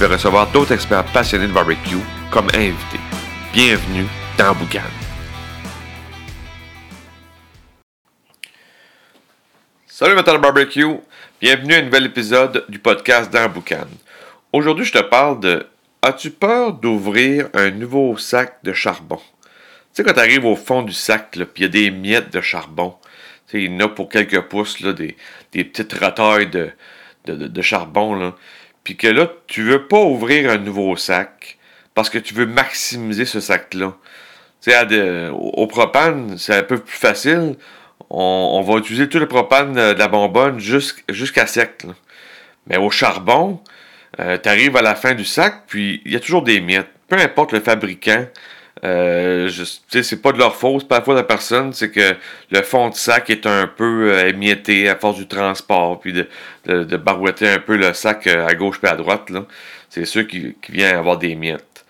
vais recevoir d'autres experts passionnés de barbecue comme invités. Bienvenue dans Boucan. Salut Metal Barbecue, bienvenue à un nouvel épisode du podcast dans Boucan. Aujourd'hui, je te parle de As-tu peur d'ouvrir un nouveau sac de charbon? Tu sais, quand tu arrives au fond du sac, puis il y a des miettes de charbon, il y en a pour quelques pouces, là, des, des petites retailles de, de, de, charbon, là, puis que là, tu veux pas ouvrir un nouveau sac parce que tu veux maximiser ce sac-là. Tu sais, au propane, c'est un peu plus facile. On, va utiliser tout le propane de la bonbonne jusqu'à sec. Mais au charbon, euh, tu arrives à la fin du sac, puis il y a toujours des miettes. Peu importe le fabricant, euh, c'est pas de leur faute, pas la personne, c'est que le fond de sac est un peu euh, émietté à force du transport, puis de, de, barouetter un peu le sac euh, à gauche et à droite. C'est sûr qui, qui vient avoir des miettes.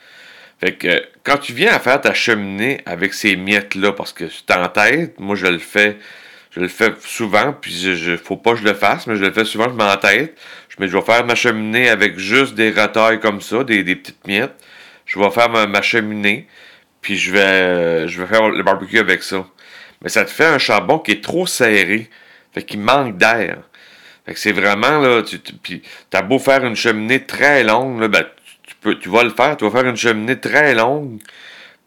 Fait que quand tu viens à faire ta cheminée avec ces miettes-là, parce que c'est en tête, moi je le fais, je le fais souvent, puis je, je, faut pas que je le fasse, mais je le fais souvent, je m'en tête. Je, je vais faire ma cheminée avec juste des retailles comme ça, des, petites miettes. Je vais faire ma cheminée. Puis je vais, euh, je vais faire le barbecue avec ça. Mais ça te fait un charbon qui est trop serré. Fait qu'il manque d'air. Fait que c'est vraiment, là, tu, tu puis t'as beau faire une cheminée très longue, ben, tu, peux, tu vas le faire, tu vas faire une cheminée très longue,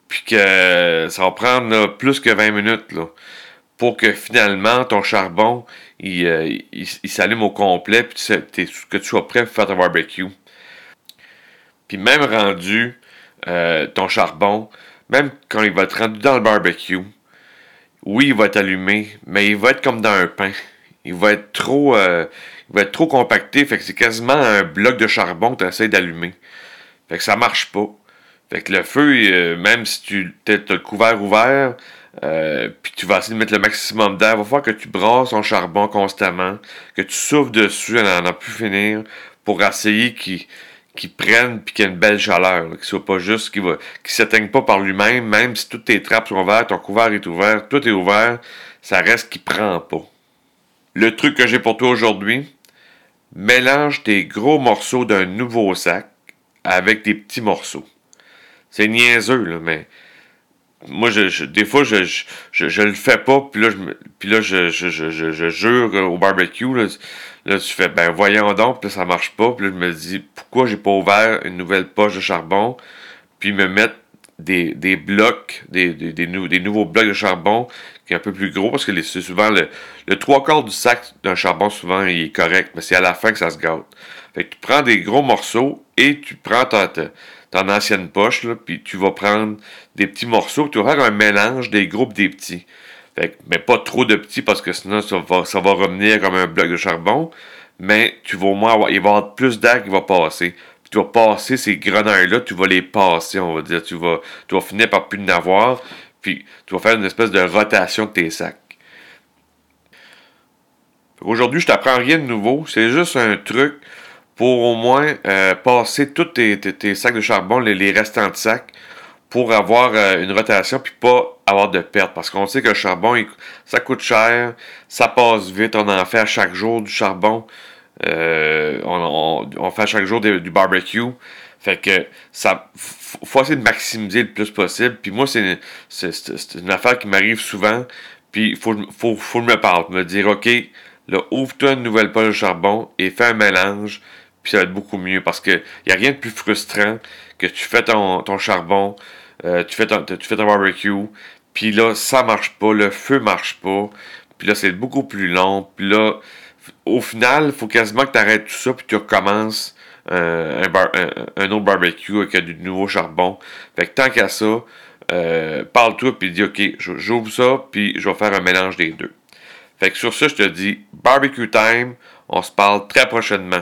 puis que ça va prendre plus que 20 minutes, pour que finalement ton charbon, il, euh, s'allume au complet, puis que tu sois prêt pour faire ton barbecue. Puis même rendu, euh, ton charbon, même quand il va être rendu dans le barbecue, oui, il va être allumé, mais il va être comme dans un pain. Il va être trop, euh, il va être trop compacté, fait que c'est quasiment un bloc de charbon que tu essaies d'allumer. Fait que ça marche pas. Fait que le feu, euh, même si tu as le couvert ouvert, euh, puis tu vas essayer de mettre le maximum d'air, il va falloir que tu brasses ton charbon constamment, que tu souffles dessus à n'en plus finir, pour essayer qu'il qui prennent puis qu'il y une belle chaleur, qui soit pas juste, qui va, qui s'éteigne pas par lui-même, même si toutes tes trappes sont ouvertes, ton couvert est ouvert, tout est ouvert, ça reste qui prend pas. Le truc que j'ai pour toi aujourd'hui, mélange tes gros morceaux d'un nouveau sac avec des petits morceaux. C'est niaiseux, là, mais moi, je, des fois, je, je, je, le fais pas, puis là, je, puis là, je, je, je, je, jure au barbecue, là, là, tu fais, ben voyons donc, puis là, ça marche pas, puis là, je me dis, pourquoi j'ai pas ouvert une nouvelle poche de charbon, puis me mettre des, des blocs, des, des, des, nouveaux blocs de charbon qui est un peu plus gros, parce que c'est souvent le, le trois quarts du sac d'un charbon, souvent, il est correct, mais c'est à la fin que ça se gâte. Fait que tu prends des gros morceaux et tu prends ta, ta ton ancienne poche, puis tu vas prendre des petits morceaux, tu vas faire un mélange des groupes des petits. Mais pas trop de petits parce que sinon ça va, revenir comme un bloc de charbon. Mais tu vas au moins il va y avoir plus d'air qui va passer. Tu vas passer ces grenouilles-là, tu vas les passer, on va dire. Tu vas, tu vas finir par plus en avoir. Puis tu vas faire une espèce de rotation de tes sacs. Aujourd'hui, je t'apprends rien de nouveau. C'est juste un truc pour au moins euh, passer tous tes, sacs de charbon, les, restants de sacs, pour avoir euh, une rotation puis pas avoir de perte. Parce qu'on sait que le charbon, ça coûte cher, ça passe vite, on en fait chaque jour du charbon. Euh, on, fait chaque jour du barbecue. Fait que ça faut essayer de maximiser le plus possible. Puis moi, c'est une, affaire qui m'arrive souvent. Puis il faut, faut, faut me parler, me dire OK, là, ouvre-toi une nouvelle poche de charbon et fais un mélange puis ça va être beaucoup mieux parce que y a rien de plus frustrant que tu fais ton, charbon, euh, tu, fais ton, tu fais barbecue, puis là, ça marche pas, le feu marche pas, puis là, c'est beaucoup plus long, puis là, au final, faut quasiment que tu arrêtes tout ça, puis tu recommences euh, un, un, autre barbecue avec du nouveau charbon. Fait que tant qu'à ça, euh, parle-toi, puis dis, OK, j'ouvre ça, puis je vais faire un mélange des deux. Fait que sur ça, je te dis, barbecue time, on se parle très prochainement.